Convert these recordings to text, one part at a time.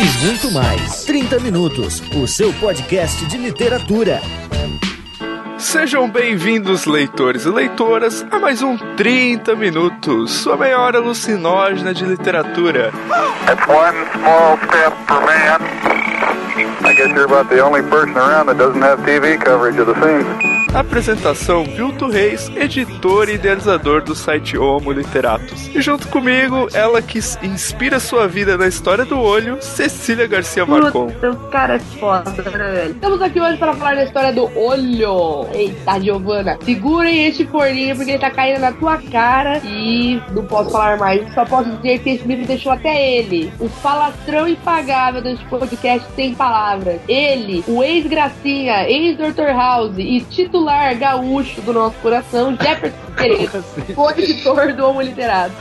e muito mais. 30 Minutos, o seu podcast de literatura. Sejam bem-vindos, leitores e leitoras, a mais um 30 Minutos, sua meia alucinógena de literatura. It's one small step for man. Guess you're about the only person around that doesn't have TV coverage of the scene. Apresentação: Vilto Reis, editor e idealizador do site Homo Literatus. E junto comigo, ela que inspira sua vida na história do olho, Cecília Garcia Marcon. Puta, o cara é foda, né, velho? Estamos aqui hoje para falar da história do olho. Eita, Giovana, segurem este forninho porque ele tá caindo na tua cara e não posso falar mais. Só posso dizer que esse livro deixou até ele, o falastrão impagável deste podcast sem palavras. Ele, o ex-gracinha, ex-Dr. House e titular gaúcho do nosso coração, Jefferson Pereira, o editor do Homo Literado.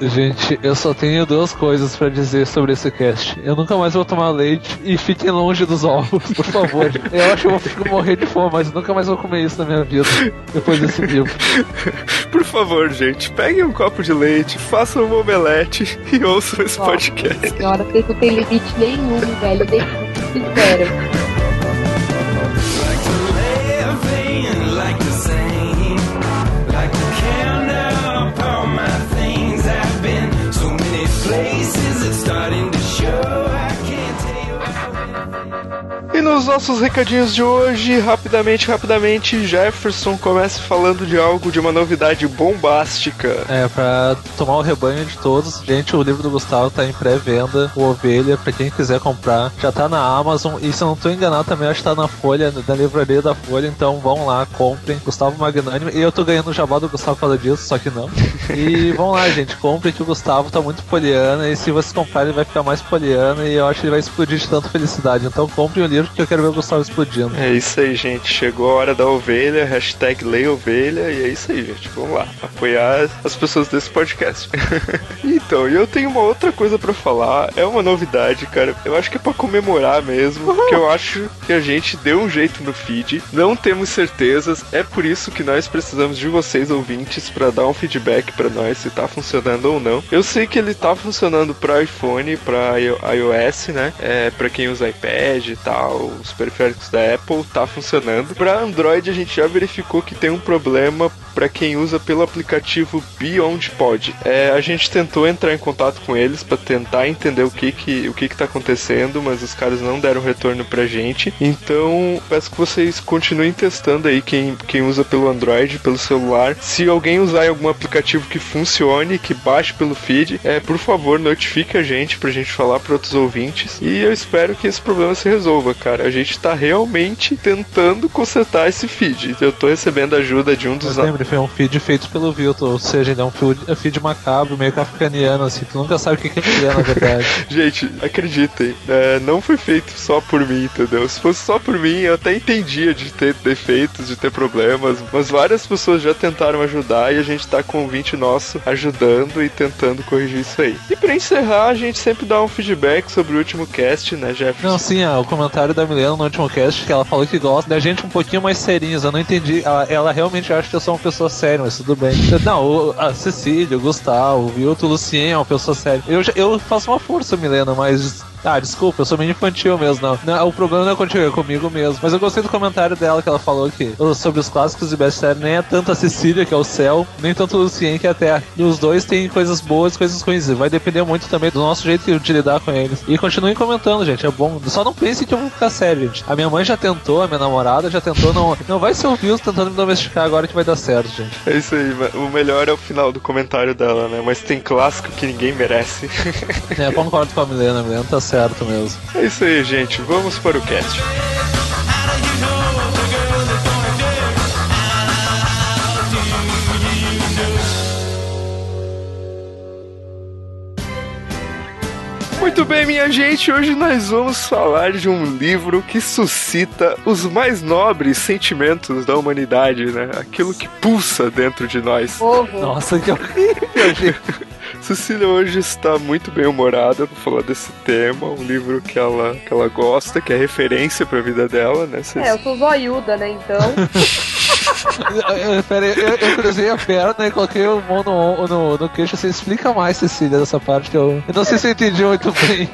Gente, eu só tenho duas coisas pra dizer sobre esse cast. Eu nunca mais vou tomar leite e fiquem longe dos ovos, por favor. Eu acho que eu vou morrer de fome, mas nunca mais vou comer isso na minha vida depois desse livro. Por favor, gente, peguem um copo de leite, façam um omelete e ouçam esse Nossa, podcast. Senhora, vocês não tem limite nenhum, velho. Sincero. E nos nossos recadinhos de hoje, rapidamente, rapidamente, Jefferson começa falando de algo, de uma novidade bombástica. É, pra tomar o rebanho de todos, gente, o livro do Gustavo tá em pré-venda, o Ovelha, pra quem quiser comprar. Já tá na Amazon, e se eu não tô enganado também, acho que tá na Folha, na livraria da Folha, então vão lá, comprem. Gustavo Magnânimo, e eu tô ganhando o jabá do Gustavo por causa disso, só que não. E vão lá, gente, comprem que o Gustavo tá muito poliana, e se vocês comprarem ele vai ficar mais poliana, e eu acho que ele vai explodir de tanta felicidade. Então comprem o livro que eu quero ver o Gustavo explodindo. É isso aí, gente. Chegou a hora da ovelha, hashtag leia ovelha, e é isso aí, gente. Vamos lá, apoiar as pessoas desse podcast. então, e eu tenho uma outra coisa pra falar. É uma novidade, cara. Eu acho que é pra comemorar mesmo, porque eu acho que a gente deu um jeito no feed. Não temos certezas. É por isso que nós precisamos de vocês, ouvintes, pra dar um feedback pra nós se tá funcionando ou não. Eu sei que ele tá funcionando pra iPhone, pra i- iOS, né? É, pra quem usa iPad e tal, os periféricos da Apple, tá funcionando. Pra Android, a gente já verificou que tem um problema pra quem usa pelo aplicativo Beyond Pod. É, a gente tentou entrar em contato com eles pra tentar entender o que que, o que que tá acontecendo, mas os caras não deram retorno pra gente. Então, peço que vocês continuem testando aí quem, quem usa pelo Android, pelo celular. Se alguém usar algum aplicativo que funcione, que baixe pelo feed, é, por favor, notifique a gente pra gente falar para outros ouvintes. E eu espero que esse problema se resolva, cara. A gente tá realmente tentando consertar esse feed. Eu tô recebendo ajuda de um dos Mas lembre, foi um feed feito pelo Vilton, ou seja, ele é um feed, é macabro, meio kafkaniano, assim, tu nunca sabe o que que ele é, na verdade. Gente, acreditem, é, não foi feito só por mim, entendeu? Se fosse só por mim, eu até entendia de ter defeitos, de ter problemas, mas várias pessoas já tentaram ajudar e a gente tá com um ouvinte nosso ajudando e tentando corrigir isso aí. E pra encerrar, a gente sempre dá um feedback sobre o último cast, né, Jefferson? Não, sim, ah, o comentário da Milena no último cast, que ela falou que gosta da gente um pouquinho mais serinhos, eu não entendi, ela, ela realmente acha que eu sou uma pessoa séria, mas tudo bem. Não, o- a Cecília, o Gustavo, o Vilto, o Lucien é uma pessoa séria. Eu, eu faço uma força, Milena, mas Ah, desculpa, eu sou meio infantil mesmo, não. não. O problema não é contigo, é comigo mesmo. Mas eu gostei do comentário dela que ela falou que sobre os clássicos e best-seller nem é tanto a Cecília, que é o céu, nem tanto o Lucien, que é a terra. E os dois têm coisas boas e coisas ruins. Vai depender muito também do nosso jeito de lidar com eles. E continuem comentando, gente, é bom. Só não pensem que eu vou ficar sério, gente. A minha mãe já tentou, a minha namorada já tentou, não, não vai ser o Vils tentando me domesticar agora que vai dar certo, gente. É isso aí, o melhor é o final do comentário dela, né? Mas tem clássico que ninguém merece. É, concordo com a Milena, a Milena tá certo mesmo. é isso aí, gente. Vamos para o cast. Muito bem, minha gente, hoje nós vamos falar de um livro que suscita os mais nobres sentimentos da humanidade, né? Aquilo que pulsa dentro de nós. Povo. Nossa, que horrível. Cecília hoje está muito bem humorada para falar desse tema, um livro que ela, que ela gosta, que é referência para a vida dela, né? É, eu sou zoiuda, né? Então. Pera aí, eu, eu cruzei a perna e coloquei o mão no, no, no queixo. Você explica mais, Cecília, dessa parte que eu. Eu não sei se eu entendi muito bem.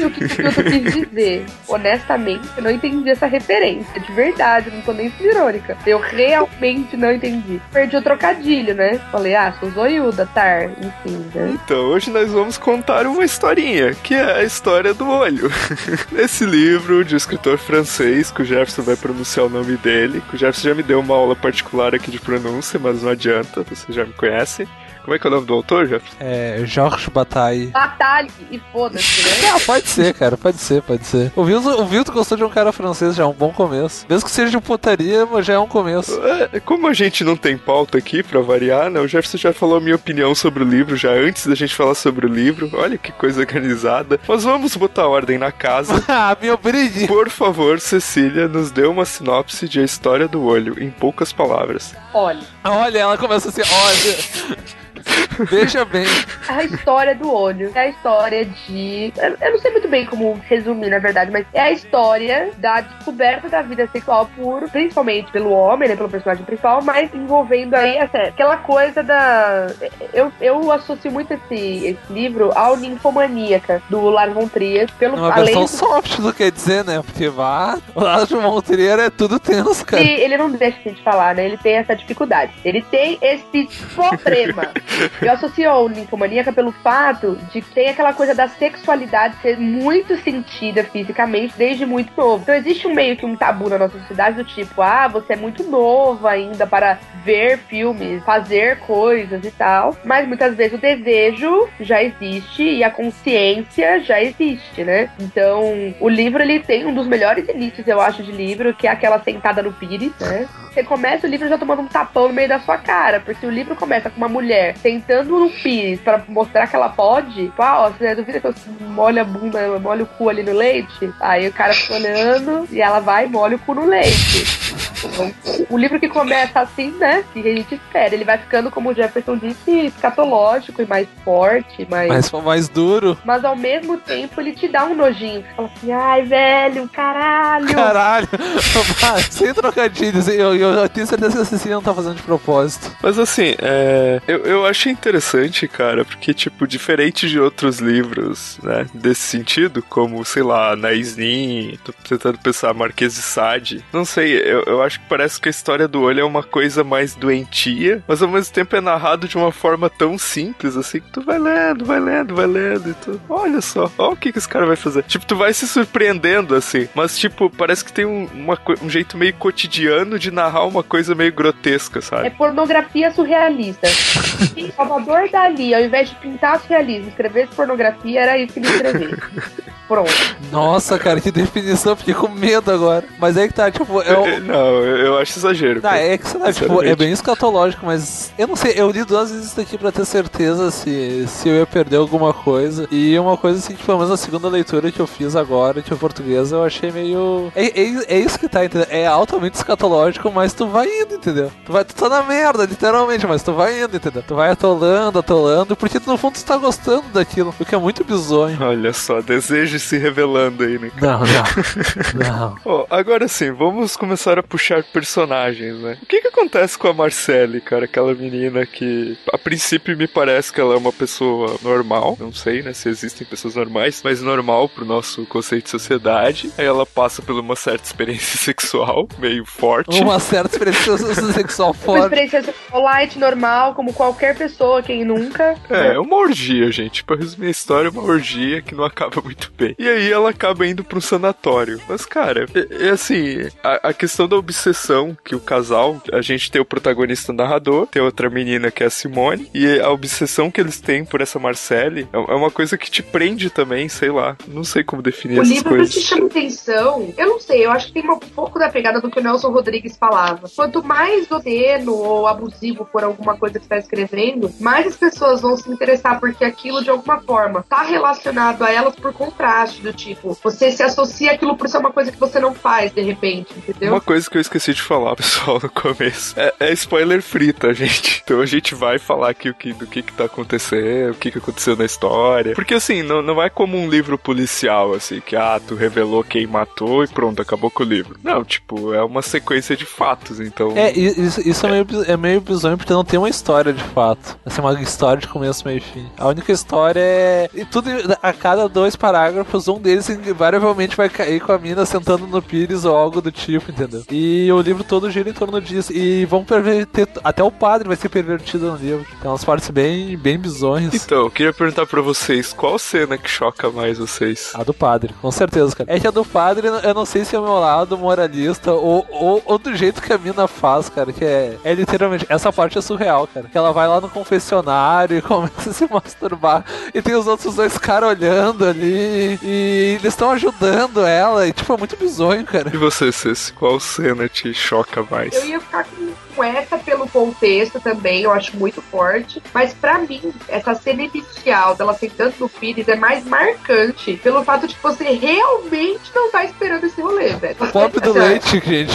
Sei o que o Pilton quis dizer. Honestamente, eu não entendi essa referência. De verdade, não tô nem sendo irônica. Eu realmente não entendi. Perdi o trocadilho, né? Falei, ah, sou zoiuda, tar. Enfim, né? Então, hoje nós vamos contar uma historinha, que é a história do olho. Nesse livro de um escritor francês, que o Jefferson vai pronunciar o nome dele, que o Jefferson já me deu uma aula particular aqui de pronúncia, mas não adianta, você já me conhece. Como é que é o nome do autor, Jefferson? É, Georges Bataille. Batalhe e foda-se, né? Ah, pode ser, cara, pode ser, pode ser. O Vilto, o Vilto gostou de um cara francês, já é um bom começo. Mesmo que seja de putaria, mas já é um começo. É, como a gente não tem pauta aqui pra variar, né? O Jefferson já falou a minha opinião sobre o livro já antes da gente falar sobre o livro. Olha que coisa organizada. Mas vamos botar ordem na casa. ah, meu brinde! Por favor, Cecília, nos dê uma sinopse de A História do Olho, em poucas palavras. Olha, Olha, ela começa assim, olha. Veja bem. a história do olho é a história de. Eu não sei muito bem como resumir, na verdade, mas é a história da descoberta da vida sexual por, principalmente pelo homem, né? Pelo personagem principal, mas envolvendo aí essa, aquela coisa da. Eu, eu associo muito esse, esse livro ao Ninfomaníaca, do Lars von Trier, pelo Uma além versão do- soft do que dizer, né? Porque vá, o lado de Montrier é tudo tenso, cara. Ele, ele não deixa de falar, né? Ele tem essa dificuldade. Ele tem esse problema. Eu associo Ninfomaníaca pelo fato de que tem aquela coisa da sexualidade ser muito sentida fisicamente desde muito novo. Então existe um meio que um tabu na nossa sociedade do tipo, ah, você é muito novo ainda para ver filmes, fazer coisas e tal. Mas muitas vezes o desejo já existe e a consciência já existe, né? Então, o livro ele tem um dos melhores inícios, eu acho, de livro, que é aquela sentada no pires, né? Você começa o livro já tomando um tapão no meio da sua cara, porque o livro começa com uma mulher sentando no pires pra mostrar que ela pode. Tipo, ah, ó, você duvida que eu molho a bunda, molho o cu ali no leite? Aí o cara fica olhando e ela vai e molha o cu no leite. O livro que começa assim, né? Que a gente espera. Ele vai ficando, como o Jefferson disse, escatológico e mais forte, mais. Mas foi mais duro. Mas ao mesmo tempo ele te dá um nojinho. Você fala assim, ai, velho, caralho. Caralho, sem trocadilhos, eu, eu, eu tenho certeza que a Cecília não tá fazendo de propósito. Mas assim, é, eu, eu achei interessante, cara, porque, tipo, diferente de outros livros, né, desse sentido, como, sei lá, Anaïs Nin, tô tentando pensar, Marquês de Sade, não sei, eu, eu acho que parece que a história do olho é uma coisa mais doentia, mas ao mesmo tempo é narrado de uma forma tão simples, assim, que tu vai lendo, vai lendo, vai lendo, e tu, olha só, olha o que que esse cara vai fazer. Tipo, tu vai se surpreendendo, assim, mas, tipo, parece que tem um, uma um jeito meio cotidiano de narrar uma coisa meio grotesca, sabe? É pornografia surrealista. Salvador Dali, ao invés de pintar surrealismo, escrever pornografia, era isso que ele escrevia. Pronto. Nossa, cara, que definição, fiquei com medo agora. Mas aí que tá, tipo, é o. Não, eu eu acho exagero. Tá, é que sei lá, tipo, é bem escatológico, mas eu não sei, eu li duas vezes isso aqui pra ter certeza se, se eu ia perder alguma coisa. E uma coisa assim, que pelo menos a segunda leitura que eu fiz agora, que é português, eu achei meio. É, é, é isso que tá, entendeu? É altamente escatológico, mas tu vai indo, entendeu? Tu, vai, tu tá na merda, literalmente, mas tu vai indo, entendeu? Tu vai atolando, atolando, porque tu, no fundo tu tá gostando daquilo, o que é muito bizonho. Olha só, desejo se revelando aí, né? Não, não, não. Ó, agora sim, vamos começar a puxar personagens, né? O que que acontece com a Marcelle, cara? Aquela menina que, a princípio, me parece que ela é uma pessoa normal. Não sei, né, se existem pessoas normais, mas normal pro nosso conceito de sociedade. Aí ela passa por uma certa experiência sexual, meio forte. Uma certa experiência sexual Uma forte. experiência sexual light, normal, como qualquer pessoa, quem nunca. É, uma orgia, gente. Pra resumir a história, é uma orgia que não acaba muito bem. E aí ela acaba indo pra um sanatório. Mas, cara, é, é assim, a, a questão da obsessão que o casal, a gente tem o protagonista narrador, tem outra menina que é a Simone, e a obsessão que eles têm por essa Marcelle é, é uma coisa que te prende também, sei lá. Não sei como definir O essas livro coisas. te chama atenção. Eu não sei, eu acho que tem um pouco da pegada do que o Nelson Rodrigues falava. Quanto mais obsceno ou abusivo for alguma coisa que você está escrevendo, mais as pessoas vão se interessar porque aquilo de alguma forma tá relacionado a elas por contraste, do tipo, você se associa aquilo por ser uma coisa que você não faz de repente, entendeu? Uma coisa que eu esqueci de falar, pessoal, no começo. É, é spoiler free, tá, gente? Então a gente vai falar aqui o que, do que que tá acontecendo, o que que aconteceu na história. Porque, assim, não, não é como um livro policial, assim, que, ah, tu revelou quem matou e pronto, acabou com o livro. Não, tipo, é uma sequência de fatos, então... É, isso, isso é, meio, biz- é meio bizonho porque não tem uma história de fato. Assim, uma história de começo, meio e fim. A única história é. E tudo a cada dois parágrafos, um deles invariavelmente vai cair com a mina sentando no pires ou algo do tipo, entendeu? E o livro todo gira em torno disso. E vão perverter. Até o padre vai ser pervertido no livro. Tem umas partes bem, bem bizonhas. Então, eu queria perguntar pra vocês, qual cena que choca mais vocês? A do padre, com certeza, cara. É que a do padre, eu não sei se é o meu lado moralista ou, ou, ou do jeito que a mina faz, cara. Que é, é literalmente. Essa parte é surreal, cara. Que ela vai lá no confessionário e começa a se masturbar. E tem os outros dois caras olhando ali. E eles estão ajudando ela. E, tipo, é muito bizonho, cara. E você, Ceci, qual cena te choca mais? Eu ia ficar com, com essa pelo contexto também, eu acho muito forte. Mas pra mim, essa cena inicial dela sentando no Pires é mais marcante pelo fato de que você realmente não tá esperando esse rolê, velho. Pop do leite, gente.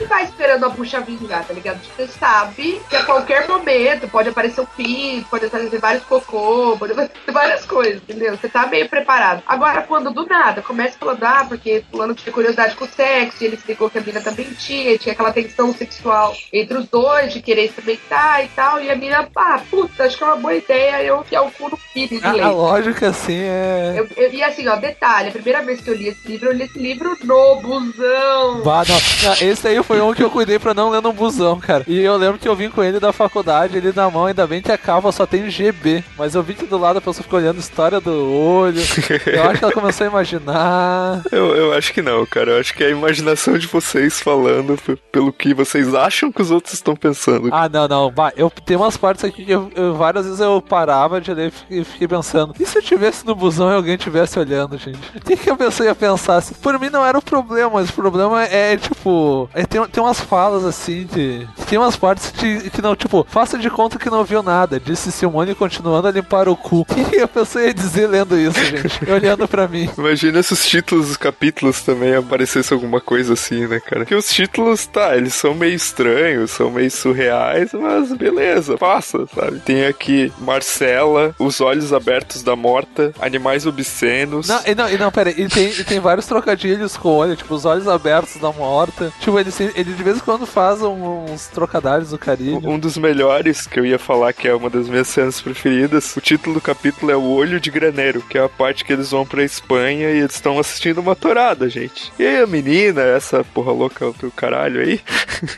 Você tá esperando a puxa vingar, tá ligado? Você sabe que a qualquer momento pode aparecer um pinto, pode aparecer vários cocô, pode aparecer várias coisas, entendeu? Você tá meio preparado. Agora, quando do nada começa falando, ah, porque fulano tinha curiosidade com o sexo, e ele explicou que a mina também tinha, e tinha aquela tensão sexual entre os dois, de querer experimentar e tal, e a mina, ah, puta, acho que é uma boa ideia eu enfiar o cu no pires de A, a leite. lógica, assim, é. Eu- eu- e assim, ó, detalhe, a primeira vez que eu li esse livro, eu li esse livro no busão. Bah, não. Não, esse aí foi um que eu cuidei pra não ler no busão, cara. E eu lembro que eu vim com ele da faculdade, ele na mão, ainda bem que a capa só tem GB. Mas eu vi que do lado a pessoa ficou olhando a história do olho. Eu acho que ela começou a imaginar. Eu, eu acho que não, cara. Eu acho que é a imaginação de vocês falando pelo que vocês acham que os outros estão pensando. Ah, não, não. Bah, eu tem umas partes aqui que eu, eu- várias vezes eu parava de ler e fiquei, pensando. E se eu tivesse no busão e alguém tivesse olhando, gente? O que, que a pessoa ia pensar? Assim, por mim não era o problema, mas o problema é, tipo. é, tem, tem umas falas assim de. Tem umas partes de, que não, tipo, faça de conta que não viu nada. Disse Simone continuando a limpar o cu. O que a pessoa ia dizer lendo isso, gente? Olhando pra mim. Imagina se os títulos dos capítulos também aparecesse alguma coisa assim, né, cara? Que os títulos, tá, eles são meio estranhos, são meio surreais, mas beleza, passa, sabe? Tem aqui Marcela, Os Olhos Abertos da Morta, Animais Obscenos. Não, e não, e não, pera, ele tem, ele tem vários trocadilhos com olho, tipo, os olhos abertos da morta. Tipo, ele, ele de vez em quando faz uns trocadilhos do carinho. Um dos melhores que eu ia falar que é uma das minhas cenas preferidas. O título do capítulo é O Olho de Graneiro, que é a parte que eles vão pra Espanha e eles estão assistindo uma torada, gente. E aí a menina, essa porra louca do caralho aí,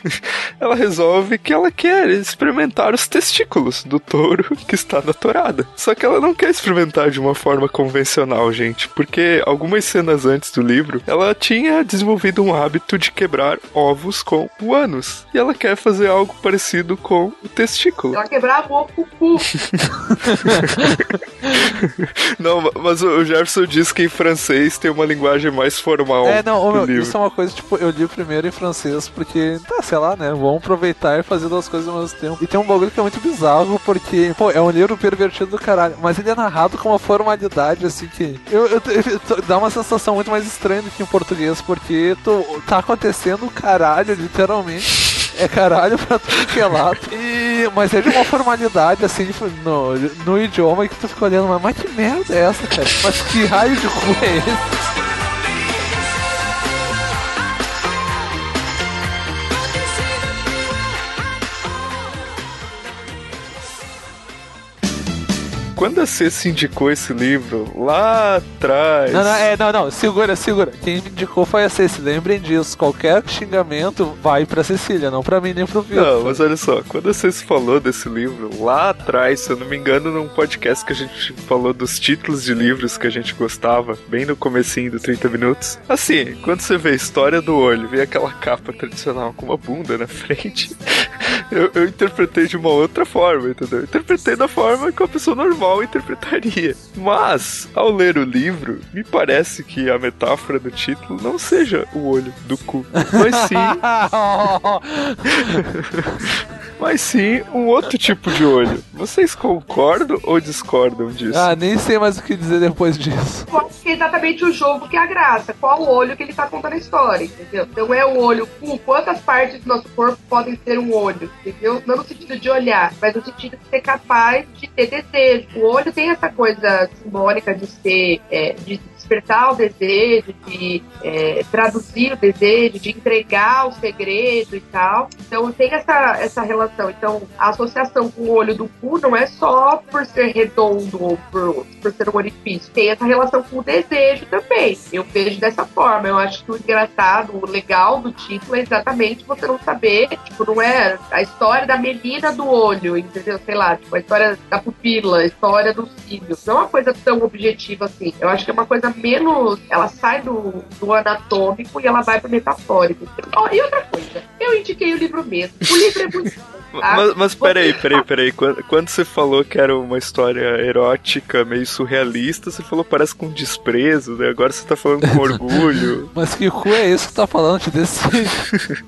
ela resolve que ela quer experimentar os testículos do touro que está na torada. Só que ela não quer experimentar de uma forma convencional, gente, porque algumas cenas antes do livro, ela tinha desenvolvido um hábito de quebrar ovos com o ânus. E ela quer fazer algo parecido com o testículo. Ela quebrava o cu cu. Não, mas o Jefferson diz que em francês tem uma linguagem mais formal É, não, meu, isso é uma coisa, tipo, eu li primeiro em francês, porque, tá, sei lá, né, vamos aproveitar e fazer duas coisas ao mesmo tempo. E tem um bagulho que é muito bizarro, porque, pô, é um livro pervertido do caralho, mas ele é narrado com uma formalidade, assim, que eu, eu- eu- dá uma sensação muito mais estranha do que em português, porque tu, tá acontecendo caralho, literalmente. É caralho pra tudo que é lado. E, mas é de uma formalidade, assim, tipo, no, no idioma que tu fica olhando, mas, mas que merda é essa, cara? Mas que raio de cu é esse? Quando a Ceci indicou esse livro lá atrás. Não, não, é, não, não, segura, segura. Quem me indicou foi a Ceci, lembrem disso. Qualquer xingamento vai pra Cecília, não pra mim nem pro Vitor. Não, mas olha só, quando a Ceci falou desse livro lá atrás, se eu não me engano, num podcast que a gente falou dos títulos de livros que a gente gostava, bem no comecinho do 30 minutos. Assim, quando você vê a história do olho, vê aquela capa tradicional com uma bunda na frente, eu, eu interpretei de uma outra forma, entendeu? Eu interpretei da forma que uma pessoa normal interpretaria. Mas, ao ler o livro, me parece que a metáfora do título não seja o olho do cu, mas sim mas sim um outro tipo de olho. Vocês concordam ou discordam disso? ah, nem sei mais o que dizer depois disso. Eu acho que é exatamente o jogo que é a graça. Qual o olho que ele tá contando a história, entendeu? Não é o olho cu. Quantas partes do nosso corpo podem ser um olho, entendeu? Não no sentido de olhar, mas no sentido de ser capaz de ter desejo. O olho tem essa coisa simbólica de ser, é, de despertar o desejo, de é, traduzir o desejo, de entregar o segredo e tal. Então tem essa, essa relação. Então a associação com o olho do cu não é só por ser redondo ou por, por ser um orifício. Tem essa relação com o desejo também. Eu vejo dessa forma. Eu acho que o engraçado, o legal do título é exatamente você não saber, tipo, não é a história da menina do olho, entendeu? Sei lá, tipo, a história da pupila, a história dos cílios. Não é uma coisa tão objetiva assim. Eu acho que é uma coisa menos. Ela sai do, do anatômico e ela vai pro metafórico. Oh, e outra coisa, eu indiquei o livro mesmo. O livro é muito. Mas, mas peraí, peraí, peraí. Quando, quando você falou que era uma história erótica, meio surrealista, você falou parece com desprezo, né? Agora você tá falando com orgulho. Mas que cu é isso que tá falando te desse.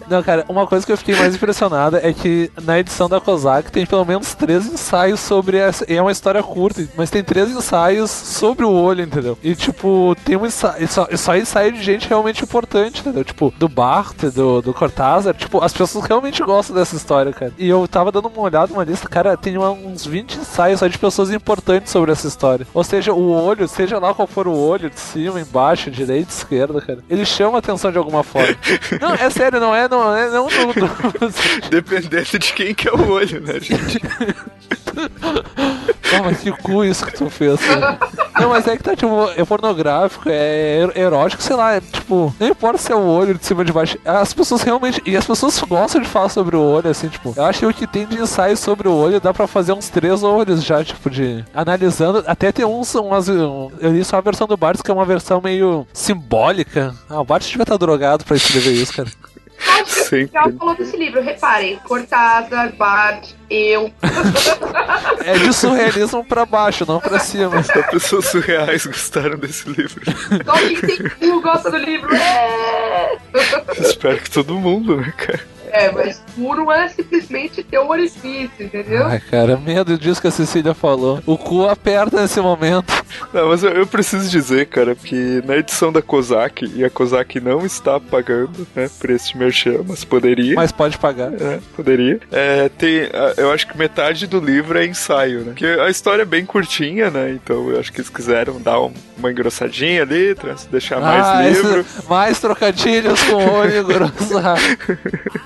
Não, cara, uma coisa que eu fiquei mais impressionada é que na edição da Kozak tem pelo menos três ensaios sobre essa. e É uma história curta, mas tem três ensaios sobre o olho, entendeu? E tipo, tem um ensaio. Só, só ensaio de gente realmente importante, entendeu? Tipo, do Barthes, do, do Cortázar. Tipo, as pessoas realmente gostam dessa história, cara. E eu tava dando uma olhada numa lista, cara, tem uma- uns 20 ensaios só de pessoas importantes sobre essa história. Ou seja, o olho, seja lá qual for o olho, de cima, embaixo, direita, esquerda, cara, ele chama a atenção de alguma forma. não, é sério, não é, não é, não, não, não. Dependendo de quem que é o olho, né, gente? Não, mas que cu isso que tu fez, cara. Não, mas é que tá, tipo, é pornográfico, é er- erótico, sei lá, é, tipo, não importa se é o olho de cima ou de baixo, as pessoas realmente, e as pessoas gostam de falar sobre o olho, assim, tipo, eu acho que o que tem de ensaio sobre o olho dá pra fazer uns três olhos já, tipo, de, analisando, até tem uns, umas, um, eu li só a versão do Barthes, que é uma versão meio simbólica, ah, o Barthes devia estar drogado pra escrever isso, cara. Sempre. Já falou desse livro, reparem, Cortázar, Bart, eu. É de surrealismo pra baixo, não pra cima. Só pessoas surreais gostaram desse livro. Só quem tem cu gosta do livro. É! Espero que todo mundo, né, cara? É, mas cu não é simplesmente ter um orifício, entendeu? Ai, cara, medo disso que a Cecília falou. O cu aperta nesse momento. Não, mas eu, eu preciso dizer, cara, que na edição da Kozak, e a Kozak não está pagando, né, por esse merchan, mas poderia. Mas pode pagar. É, poderia. É, tem, eu acho que metade do livro é ensaio, né? Porque a história é bem curtinha, né? Então eu acho que eles quiseram dar um- uma engrossadinha ali, deixar mais ah, livro, esse- mais trocadilhos com o olho grosso.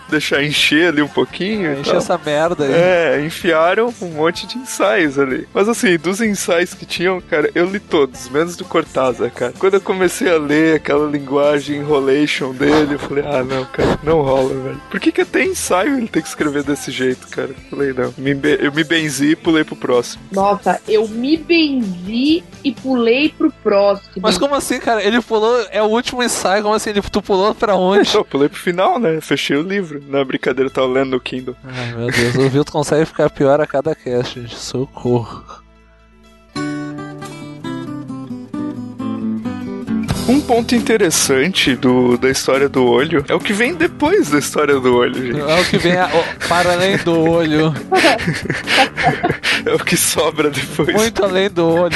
deixar encher ali um pouquinho. e Enche tal. essa merda aí. É, enfiaram um monte de ensaios ali. Mas assim, dos ensaios que tinham, cara, eu li todos, menos do Cortázar, cara. Quando eu comecei a ler aquela linguagem enrolation dele, eu falei, ah, não, cara, não rola, velho. Por que que até ensaio ele tem que escrever desse jeito, cara? Eu falei, não. Eu me benzi e pulei pro próximo. Nossa, eu me benzi e pulei pro próximo. Mas como assim, cara? Ele pulou, é o último ensaio, como assim? Ele, tu pulou pra onde? Eu pulei pro final, né? Fechei o livro. Na brincadeira, eu tava lendo no Kindle. Ai, meu Deus, o Vilto consegue ficar pior a cada cast, gente. Socorro. Um ponto interessante do, da história do olho é o que vem depois da história do olho, gente. É o que vem a- o- para além do olho. É o que sobra depois. Muito além do olho.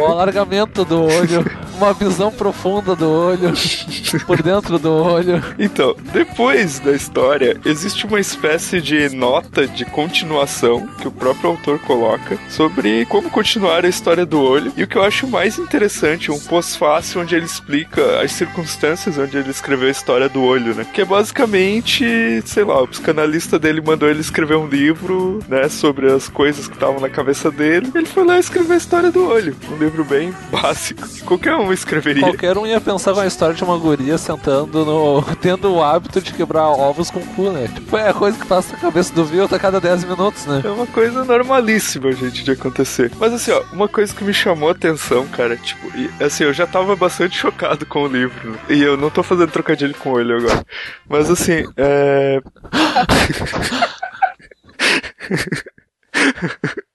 O alargamento do olho. Uma visão profunda do olho. Por dentro do olho. Então, depois da história, existe uma espécie de nota de continuação que o próprio autor coloca sobre como continuar a história do olho. E o que eu acho mais interessante, um pós-fácil onde ele explica as circunstâncias onde ele escreveu a história do olho, né? Que é basicamente, sei lá, o psicanalista dele mandou ele escrever um livro, né, sobre as coisas que estavam na cabeça dele. Ele foi lá e escreveu a história do olho. Um livro bem básico. Qualquer um escreveria. Qualquer um ia pensar com a história de uma guria sentando no. tendo o hábito de quebrar ovos com cu, né? Tipo, é a coisa que passa na cabeça do Vilto a cada 10 minutos, né? É uma coisa normalíssima, gente, de acontecer. Mas assim, ó, uma coisa que me chamou a atenção, cara, tipo, e, assim, eu já tava bastante chocado com o livro. E eu não tô fazendo trocadilho com olho agora. Mas assim, é.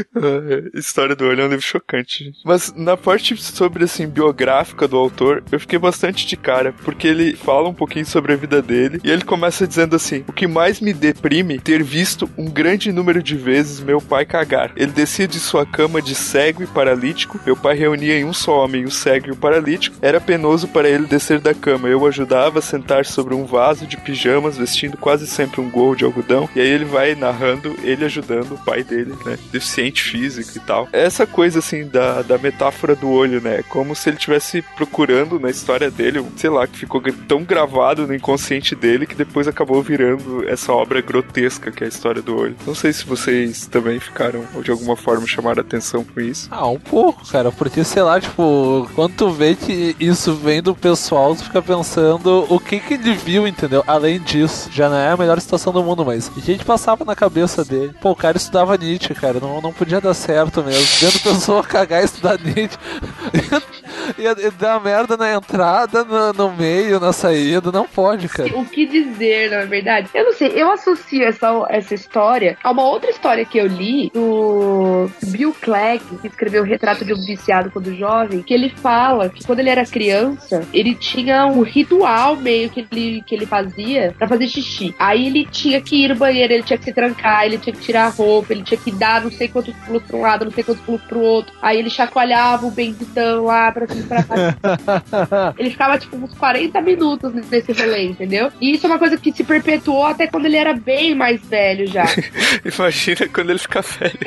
História do Olho é um livro chocante. Mas na parte sobre assim biográfica do autor, eu fiquei bastante de cara, porque ele fala um pouquinho sobre a vida dele e ele começa dizendo assim: "O que mais me deprime ter visto um grande número de vezes meu pai cagar. Ele descia de sua cama de cego e paralítico. Meu pai reunia em um só homem o cego e o paralítico. Era penoso para ele descer da cama. Eu ajudava a sentar sobre um vaso de pijamas, vestindo quase sempre um gorro de algodão. E aí ele vai narrando ele ajudando o pai dele, né, deficiente físico e tal. Essa coisa, assim, da, da metáfora do olho, né? Como se ele estivesse procurando na história dele, sei lá, que ficou tão gravado no inconsciente dele que depois acabou virando essa obra grotesca que é a história do olho. Não sei se vocês também ficaram, ou de alguma forma chamaram atenção com isso. Ah, um pouco, cara, porque sei lá, tipo, quando tu vê que isso vem do pessoal, tu fica pensando o que que ele viu, entendeu? Além disso, já não é a melhor situação do mundo, mas que que passava na cabeça dele? Pô, o cara estudava Nietzsche, cara, não, não podia dar certo mesmo. Vendo pessoa cagar e estudar Nietzsche. Ia, ia dar merda na entrada, no, no meio, na saída, não pode, cara. O que dizer, na verdade? Eu não sei, eu associo essa, essa história a uma outra história que eu li do Bill Clegg, que escreveu o Retrato de um Viciado quando jovem, que ele fala que quando ele era criança, ele tinha um ritual meio que ele, que ele fazia pra fazer xixi. Aí ele tinha que ir no banheiro, ele tinha que se trancar, ele tinha que tirar a roupa, ele tinha que dar não sei quantos pulos pra um lado, não sei quantos pulos pro outro. Aí ele chacoalhava o benditão lá pra e pra. Ele ficava, tipo, uns 40 minutos nesse rolê, entendeu? E isso é uma coisa que se perpetuou até quando ele era bem mais velho já. Imagina quando ele ficar velho.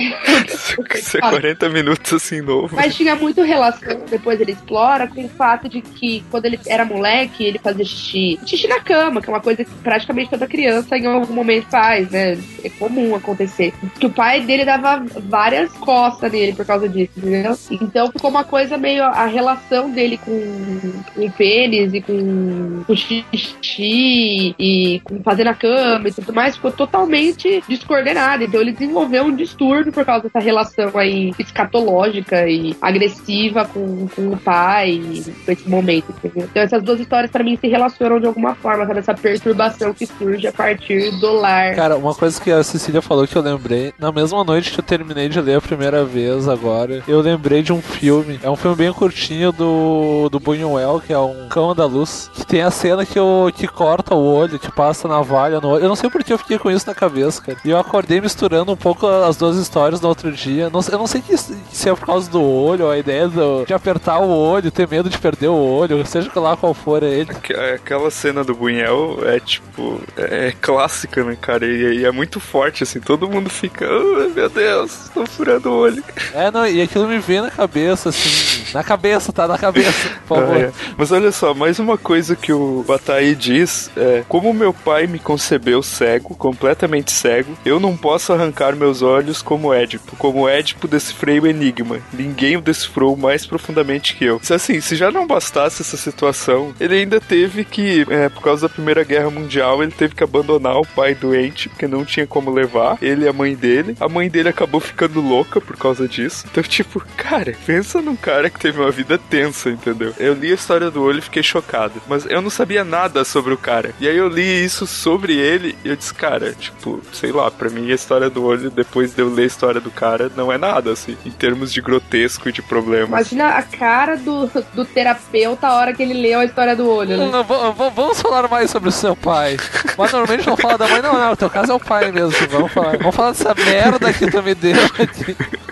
Ser 40 minutos assim novo. Mas tinha muito relação, depois ele explora, com o fato de que quando ele era moleque, ele fazia xixi. Xixi na cama, que é uma coisa que praticamente toda criança em algum momento faz, né? É comum acontecer. Que o pai dele dava várias costas nele por causa disso, entendeu? Então ficou uma coisa meio a relação dele com, com pênis e com o xixi e com fazer na cama e tudo mais ficou totalmente descoordenado. Então ele desenvolveu um distúrbio por causa dessa relação aí escatológica e agressiva com, com o pai com esse momento, entendeu? Então essas duas histórias pra mim se relacionam de alguma forma, sabe? Essa perturbação que surge a partir do lar. Cara, uma coisa que a Cecília falou que eu lembrei, na mesma noite que eu terminei de ler a primeira vez agora, eu lembrei de um filme. É um filme bem curtinho do, do Buñuel, que é um cão da luz, que tem a cena que, eu, que corta o olho, que passa navalha no olho. Eu não sei porque eu fiquei com isso na cabeça, cara. E eu acordei misturando um pouco as duas histórias no outro dia. Não, eu não sei que, se é por causa do olho, a ideia do- de apertar o olho, ter medo de perder o olho, seja lá qual for ele. Que- Aquela cena do Bunhel é tipo. É clássica, né, cara? E, e é muito forte, assim. Todo mundo fica. "Oh, meu Deus, tô furando o olho. É, não, e aquilo me veio na cabeça, assim. Na cabeça, tá? Na cabeça, por favor. Ah, é. Mas olha só, mais uma coisa que o Bataí diz é: Como meu pai me concebeu cego, completamente cego, eu não posso arrancar meus olhos como Édipo. Como Édipo decifrei o enigma. Ninguém o decifrou mais profundamente que eu. Se assim, se já não bastasse essa situação, ele ainda teve que, é, por causa da Primeira Guerra Mundial, ele teve que abandonar o pai doente, porque não tinha como levar. Ele e a mãe dele. A mãe dele acabou ficando louca por causa disso. Então, tipo, cara, pensa num cara que teve uma vida tensa, entendeu? Eu li a história do olho e fiquei chocado. Mas eu não sabia nada sobre o cara. E aí eu li isso sobre ele e eu disse, cara, tipo, sei lá, pra mim a história do olho, depois de eu ler a história do cara, não é nada, assim, em termos de grotesco e de problemas. Imagina a cara do, do terapeuta a hora que ele leu a história do olho, né? Não, v- vamos falar mais sobre o seu pai. Mas normalmente não fala da mãe, não, não. O teu caso é o pai mesmo. Vamos falar. Vamos falar dessa merda que tu me deu.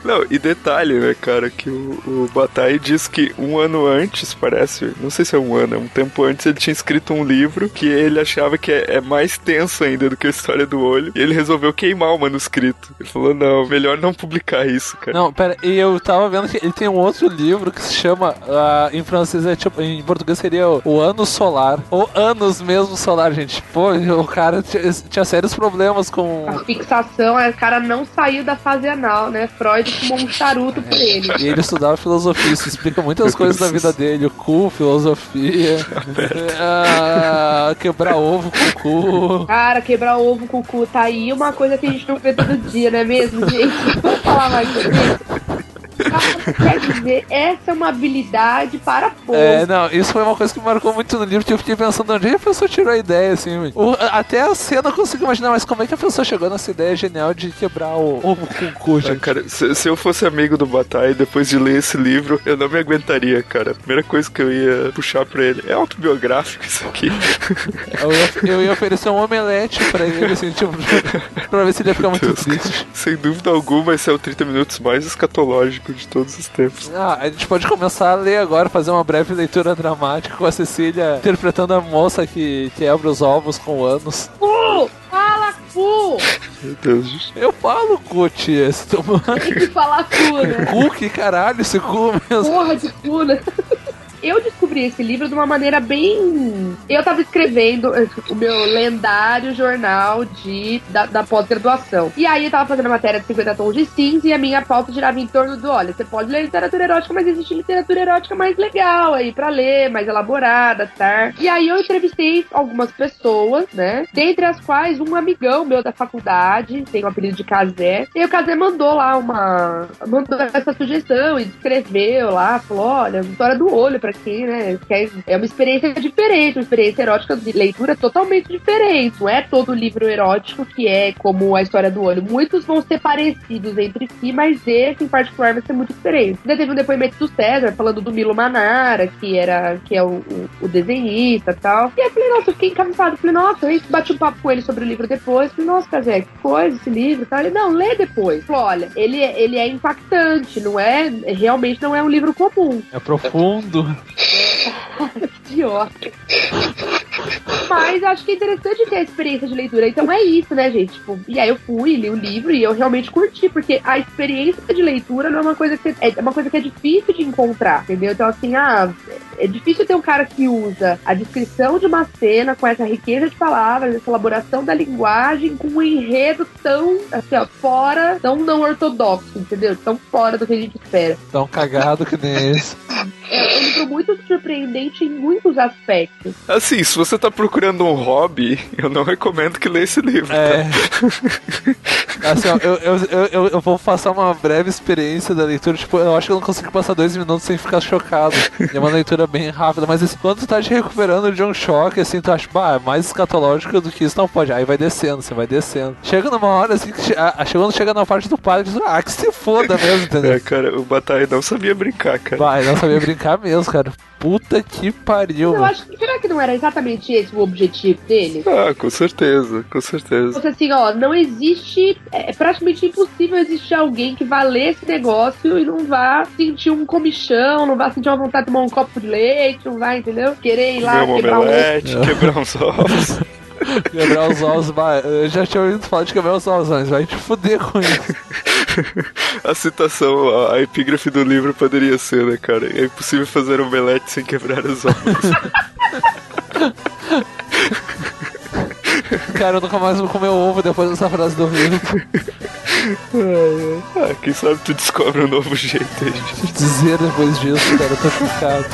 Não, e detalhe, né, cara, que o, o Bataille diz que um ano antes, parece, não sei se é um ano, é um tempo antes, ele tinha escrito um livro que ele achava que é, é mais tenso ainda do que a história do olho, e ele resolveu queimar o manuscrito. Ele falou, não, melhor não publicar isso, cara. Não, pera, e eu tava vendo que ele tem um outro livro que se chama, ah, em francês é tipo, em português seria o, o Ano Solar, ou Anos mesmo Solar, gente. Pô, o cara tinha, tinha sérios problemas com... A fixação é o cara não saiu da fase anal, né? Freud fumou um charuto por ele. E ele estudava filosofia, isso explica muitas coisas da vida dele. O cu, filosofia, ah, quebrar ovo com o cu. Cara, quebrar ovo com o cu tá aí uma coisa que a gente não vê todo dia, não é mesmo, gente? Vamos falar mais sobre isso? Cara, Quer dizer, essa é uma habilidade para poucos. É, não, isso foi uma coisa que me marcou muito no livro, que eu fiquei pensando onde a pessoa tirou a ideia, assim. O- até a cena eu consigo imaginar, mas como é que a pessoa chegou nessa ideia genial de quebrar o ovo com o cu, Ah, cara, se, se eu fosse amigo do Bataille depois de ler esse livro, eu não me aguentaria, cara. A primeira coisa que eu ia puxar pra ele é autobiográfico isso aqui. Eu ia, eu ia oferecer um omelete pra ele, assim, tipo, pra ver se ele ia ficar muito Deus, triste. Sem dúvida alguma, esse é o 30 minutos mais escatológico de todos os tempos. Ah, a gente pode começar a ler agora, fazer uma breve leitura dramática com a Cecília interpretando a moça que quebra os ovos com anos. Cu! Fala, cu! Meu Deus, gente. Eu falo cu, tia. Se Tem que falar cu, né? cu, que caralho, esse cu mesmo. Porra de cu, né? Eu descobri esse livro de uma maneira bem. Eu tava escrevendo eh, o meu lendário jornal de, da, da pós-graduação. E aí eu tava fazendo a matéria de 50 tons de cinza e a minha pauta girava em torno do: olha, você pode ler literatura erótica, mas existe literatura erótica mais legal aí pra ler, mais elaborada, tá? E aí eu entrevistei algumas pessoas, né? Dentre as quais um amigão meu da faculdade, tem o apelido de Casé. E o Casé mandou lá uma. mandou essa sugestão e escreveu lá, falou: olha, história do olho pra quem, né? Quer, é uma experiência diferente, uma experiência erótica de leitura totalmente diferente. Não é todo livro erótico que é como a história do olho. Muitos vão ser parecidos entre si, mas esse em particular vai ser muito diferente. Ainda teve um depoimento do César falando do Milo Manara, que era que é o, o, o desenhista e tal. E aí eu falei, nossa, eu fiquei encantado. Falei, nossa, aí bati um papo com ele sobre o livro depois. Falei, nossa, Cazé, que coisa esse livro e tal. Ele, não, lê depois. Falei, olha, ele, é- ele é impactante, não é? Realmente não é um livro comum. É profundo. Idiota. Mas acho que é interessante ter a experiência de leitura. Então é isso, né, gente? Tipo, e aí eu fui, li o livro e eu realmente curti, porque a experiência de leitura não é uma coisa que é uma coisa que é difícil de encontrar, entendeu? Então, assim, ah, é difícil ter um cara que usa a descrição de uma cena com essa riqueza de palavras, essa elaboração da linguagem, com um enredo tão, assim, ó, fora, tão não ortodoxo, entendeu? Tão fora do que a gente espera. Tão cagado que nem esse. É um livro muito surpreendente em muitos aspectos. Assim, se você tá procurando um hobby, eu não recomendo que leia esse livro. É. Assim, ó, eu, eu, eu, eu, vou passar uma breve experiência da leitura. Tipo, eu acho que eu não consigo passar dois minutos sem ficar chocado. É uma leitura bem rápida, mas assim, quando tu tá te recuperando de um choque, assim, tu acha, bah, é mais escatológico do que isso, não pode. Aí vai descendo, você vai descendo. Chega numa hora assim, que ah, chegando chega na parte do padre, diz, ah, que se foda mesmo, entendeu? É, cara, o Batalha não sabia brincar, cara. Vai, não sabia brincar mesmo, cara. Puta que pariu. Eu acho que será que não era exatamente esse o objetivo dele? Ah, com certeza, com certeza. Você assim, ó, não existe, é praticamente impossível existir alguém que vá ler esse negócio e não vá sentir um comichão, não vá sentir uma vontade de tomar um copo de leite, não vai, entendeu? Querer ir lá Comer um quebrar um omelete, quebrar uns ovos. Quebrar os ovos. Eu já tinha ouvido falar de quebrar os ovos, mas vai te fuder com isso. A citação, a, epígrafe do livro poderia ser, né, cara? É impossível fazer um omelete sem quebrar os ovos. Cara, eu nunca mais vou comer ovo depois dessa frase do livro. ah, quem sabe tu descobre um novo jeito aí. Dizer depois disso, cara, eu tô chocado.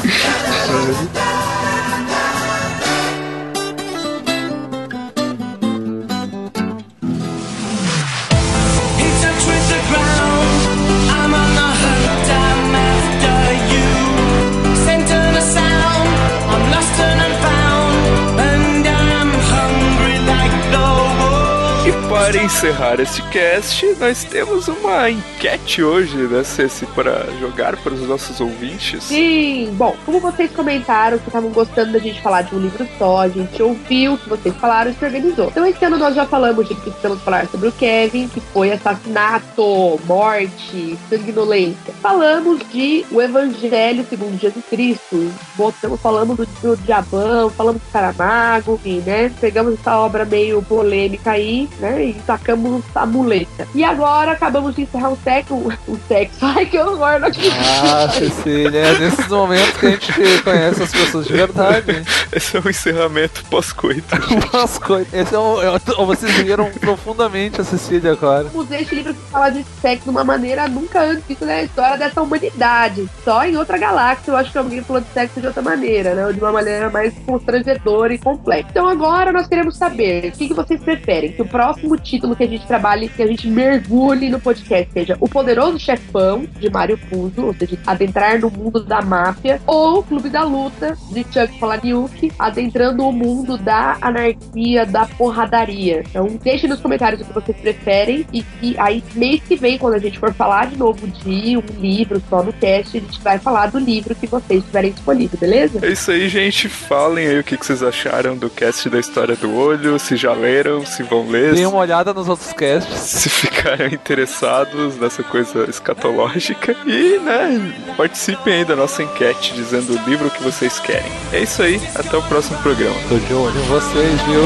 Encerrar este cast, nós temos uma enquete hoje, né, Ceci, para jogar para os nossos ouvintes. Sim, bom, como vocês comentaram que estavam gostando da gente falar de um livro só, a gente ouviu o que vocês falaram e se organizou. Então, esse ano nós já falamos de que precisamos falar sobre o Kevin, que foi assassinato, morte, sanguinolência. Falamos de o Evangelho segundo Jesus Cristo, botamos, falamos do, do Diabão, falamos do Saramago, enfim, né? Pegamos essa obra meio polêmica aí, né? E sacamos a muleta. E agora acabamos de encerrar o sexo, o sexo. Ai, que horror, não acredito. Ah, Cecília, é nesses momentos que a gente conhece as pessoas de verdade. Esse é o encerramento pós-coito. Esse é um, é um- vocês viram profundamente a Cecília agora. usei este livro que fala de sexo de uma maneira nunca antes vista na história dessa humanidade. Só em outra galáxia eu acho que alguém falou de sexo de outra maneira, né? Ou de uma maneira mais constrangedora e complexa. Então agora nós queremos saber o que, que vocês preferem. Que o próximo título que a gente trabalhe, que a gente mergulhe no podcast seja O Poderoso Chefão, de Mário Puzo, ou seja, adentrar no mundo da máfia, ou Clube da Luta, de Chuck Palahniuk, adentrando o mundo da anarquia, da porradaria. Então deixe nos comentários o que vocês preferem e que aí mês que vem, quando a gente for falar de novo de um livro só no cast, a gente vai falar do livro que vocês tiverem escolhido, beleza? É isso aí, gente. Falem aí o que vocês acharam do cast da História do Olho, se já leram, se vão ler, Deem uma olhada nos outros casts. se ficaram interessados nessa coisa escatológica e, né, participem aí da nossa enquete dizendo o livro que vocês querem. É isso aí, até o próximo programa. Tô de olho em vocês, viu?